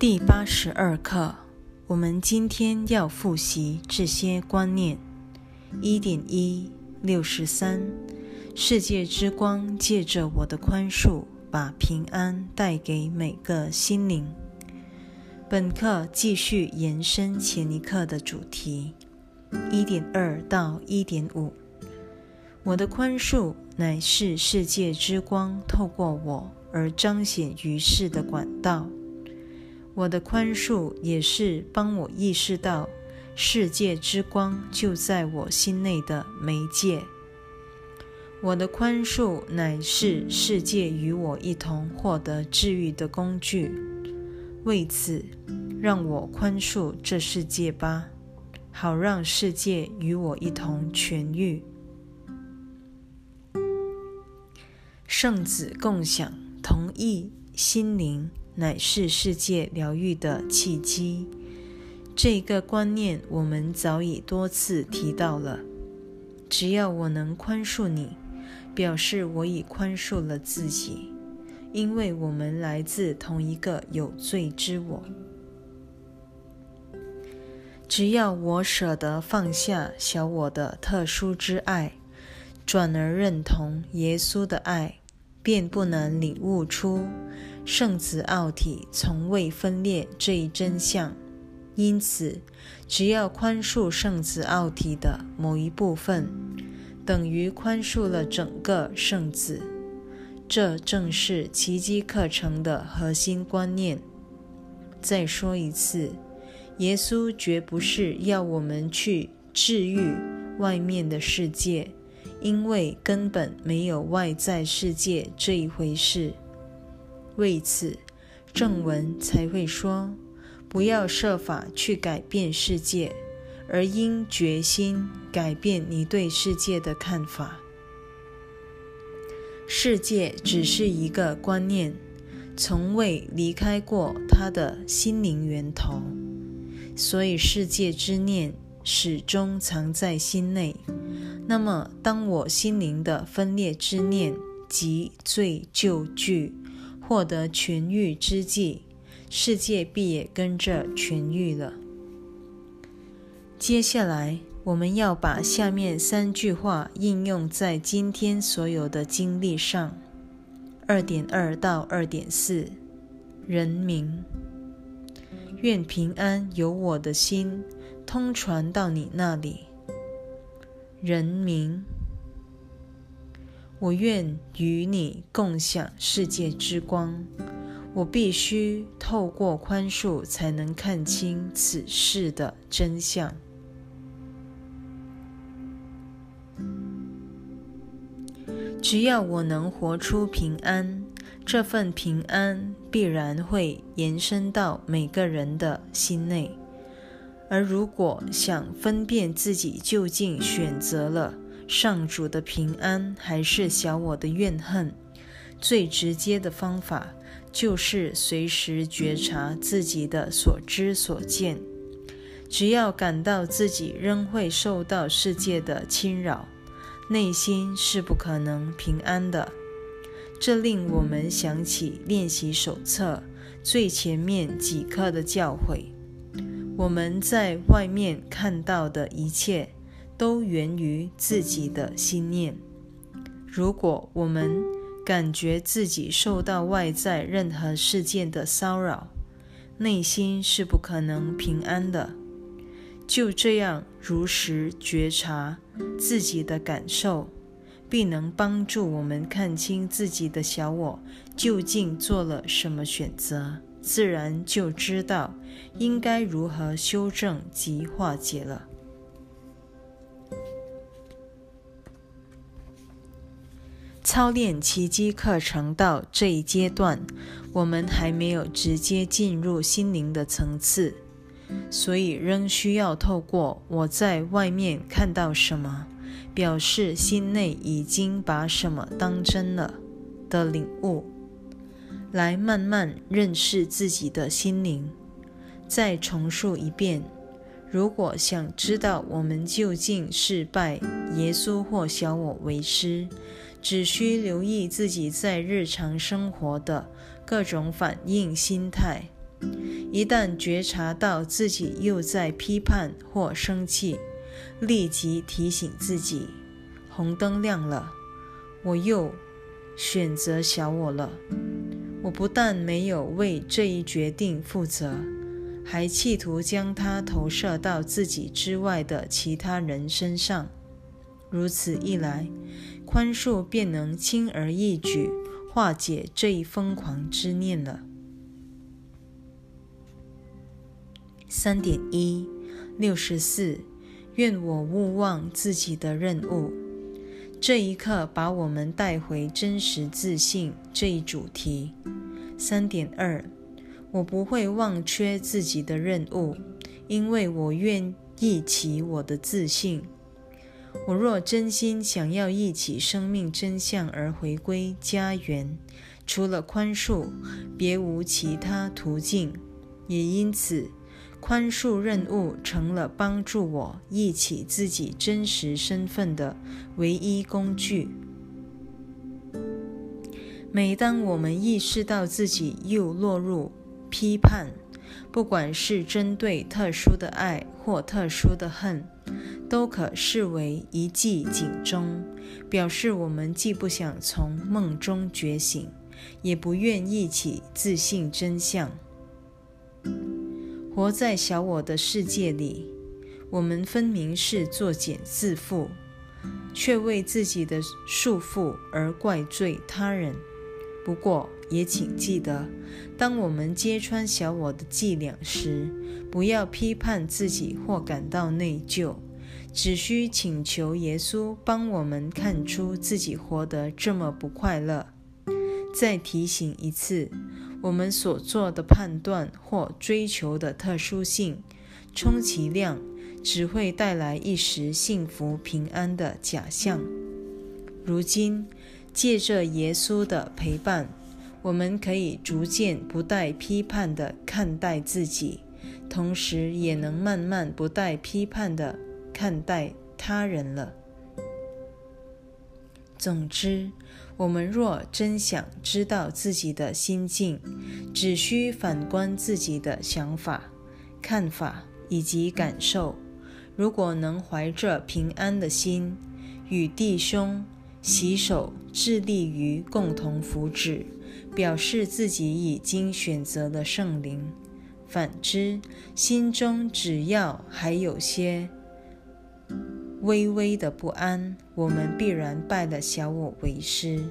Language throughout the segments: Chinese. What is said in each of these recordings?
第八十二课，我们今天要复习这些观念。一点一六十三，世界之光借着我的宽恕，把平安带给每个心灵。本课继续延伸前一课的主题。一点二到一点五，我的宽恕乃是世界之光透过我而彰显于世的管道。我的宽恕也是帮我意识到世界之光就在我心内的媒介。我的宽恕乃是世界与我一同获得治愈的工具。为此，让我宽恕这世界吧，好让世界与我一同痊愈。圣子共享同意心灵。乃是世界疗愈的契机。这个观念我们早已多次提到了。只要我能宽恕你，表示我已宽恕了自己，因为我们来自同一个有罪之我。只要我舍得放下小我的特殊之爱，转而认同耶稣的爱，便不能领悟出。圣子奥体从未分裂这一真相，因此，只要宽恕圣子奥体的某一部分，等于宽恕了整个圣子。这正是奇迹课程的核心观念。再说一次，耶稣绝不是要我们去治愈外面的世界，因为根本没有外在世界这一回事。为此，正文才会说：不要设法去改变世界，而应决心改变你对世界的看法。世界只是一个观念，从未离开过他的心灵源头，所以世界之念始终藏在心内。那么，当我心灵的分裂之念及罪就具。获得痊愈之际，世界必也跟着痊愈了。接下来，我们要把下面三句话应用在今天所有的经历上。二点二到二点四，人民，愿平安由我的心通传到你那里。人民。我愿与你共享世界之光。我必须透过宽恕，才能看清此事的真相。只要我能活出平安，这份平安必然会延伸到每个人的心内。而如果想分辨自己究竟选择了，上主的平安还是小我的怨恨？最直接的方法就是随时觉察自己的所知所见。只要感到自己仍会受到世界的侵扰，内心是不可能平安的。这令我们想起练习手册最前面几课的教诲：我们在外面看到的一切。都源于自己的信念。如果我们感觉自己受到外在任何事件的骚扰，内心是不可能平安的。就这样如实觉察自己的感受，必能帮助我们看清自己的小我究竟做了什么选择，自然就知道应该如何修正及化解了。操练奇迹课程到这一阶段，我们还没有直接进入心灵的层次，所以仍需要透过我在外面看到什么，表示心内已经把什么当真了的领悟，来慢慢认识自己的心灵。再重述一遍：如果想知道我们究竟是拜耶稣或小我为师。只需留意自己在日常生活的各种反应心态，一旦觉察到自己又在批判或生气，立即提醒自己：红灯亮了，我又选择小我了。我不但没有为这一决定负责，还企图将它投射到自己之外的其他人身上。如此一来，宽恕便能轻而易举化解这一疯狂之念了。三点一六十四，愿我勿忘自己的任务。这一刻把我们带回真实自信这一主题。三点二，我不会忘却自己的任务，因为我愿意起我的自信。我若真心想要忆起生命真相而回归家园，除了宽恕，别无其他途径。也因此。宽恕任务成了帮助我忆起自己真实身份的唯一工具。每当我们意识到自己又落入批判，不管是针对特殊的爱或特殊的恨，都可视为一记警钟，表示我们既不想从梦中觉醒，也不愿意起自信真相。活在小我的世界里，我们分明是作茧自缚，却为自己的束缚而怪罪他人。不过，也请记得，当我们揭穿小我的伎俩时，不要批判自己或感到内疚，只需请求耶稣帮我们看出自己活得这么不快乐。再提醒一次。我们所做的判断或追求的特殊性，充其量只会带来一时幸福平安的假象。如今，借着耶稣的陪伴，我们可以逐渐不带批判地看待自己，同时也能慢慢不带批判地看待他人了。总之。我们若真想知道自己的心境，只需反观自己的想法、看法以及感受。如果能怀着平安的心，与弟兄携手致力于共同福祉，表示自己已经选择了圣灵；反之，心中只要还有些微微的不安，我们必然拜了小我为师。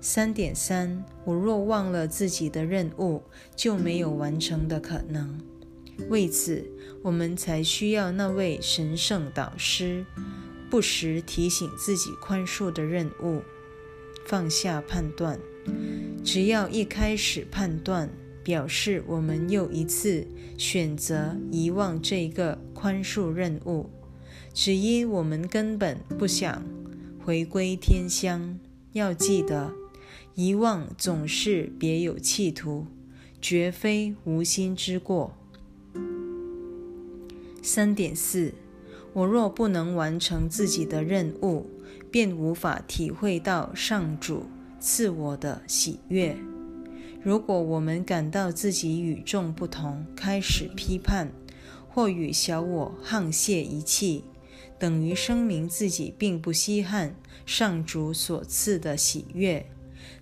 三点三，我若忘了自己的任务，就没有完成的可能。为此，我们才需要那位神圣导师，不时提醒自己宽恕的任务，放下判断。只要一开始判断，表示我们又一次选择遗忘这个宽恕任务，只因我们根本不想回归天乡。要记得。遗忘总是别有企图，绝非无心之过。三点四，我若不能完成自己的任务，便无法体会到上主赐我的喜悦。如果我们感到自己与众不同，开始批判，或与小我沆瀣一气，等于声明自己并不稀罕上主所赐的喜悦。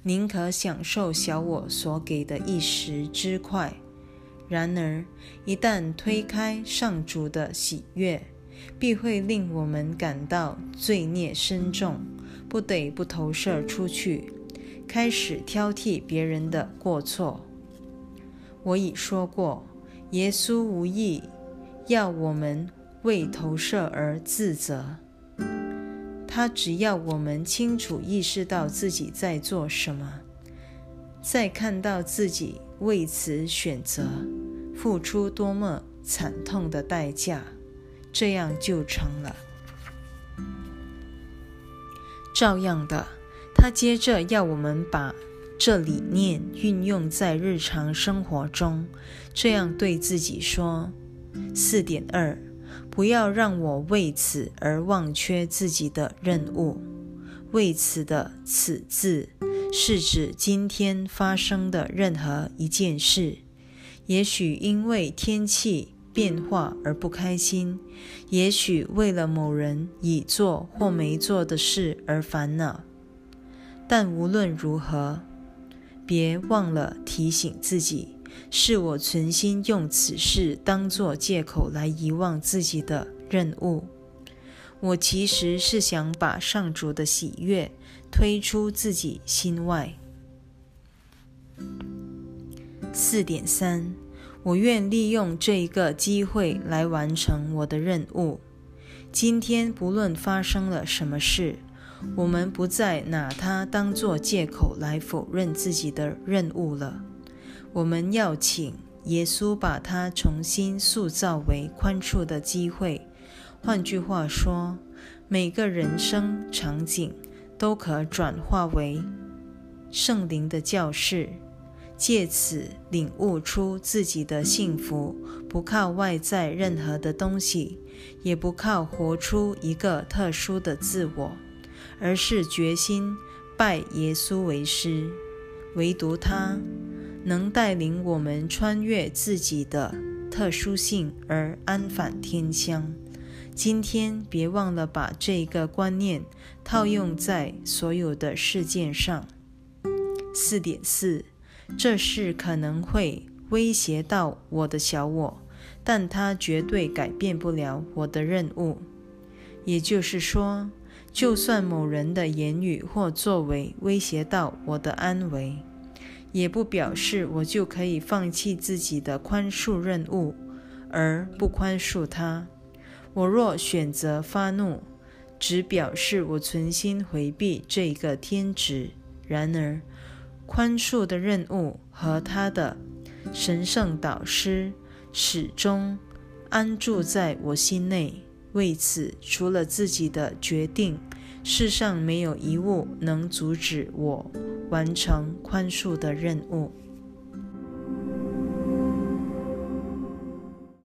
宁可享受小我所给的一时之快，然而一旦推开上主的喜悦，必会令我们感到罪孽深重，不得不投射出去，开始挑剔别人的过错。我已说过，耶稣无意要我们为投射而自责。他只要我们清楚意识到自己在做什么，再看到自己为此选择付出多么惨痛的代价，这样就成了。照样的，他接着要我们把这理念运用在日常生活中，这样对自己说：四点二。不要让我为此而忘却自己的任务。为此的“此”字是指今天发生的任何一件事。也许因为天气变化而不开心，也许为了某人已做或没做的事而烦恼。但无论如何，别忘了提醒自己：是我存心用此事当作借口来遗忘自己的任务。我其实是想把上主的喜悦推出自己心外。四点三，我愿利用这一个机会来完成我的任务。今天不论发生了什么事，我们不再拿它当作借口来否认自己的任务了。我们要请耶稣把它重新塑造为宽恕的机会。换句话说，每个人生场景都可转化为圣灵的教室，借此领悟出自己的幸福不靠外在任何的东西，也不靠活出一个特殊的自我，而是决心拜耶稣为师。唯独他能带领我们穿越自己的特殊性而安返天乡。今天别忘了把这个观念套用在所有的事件上。四点四，这事可能会威胁到我的小我，但它绝对改变不了我的任务。也就是说，就算某人的言语或作为威胁到我的安危，也不表示我就可以放弃自己的宽恕任务，而不宽恕他。我若选择发怒，只表示我存心回避这个天职。然而，宽恕的任务和他的神圣导师始终安住在我心内。为此，除了自己的决定，世上没有一物能阻止我完成宽恕的任务。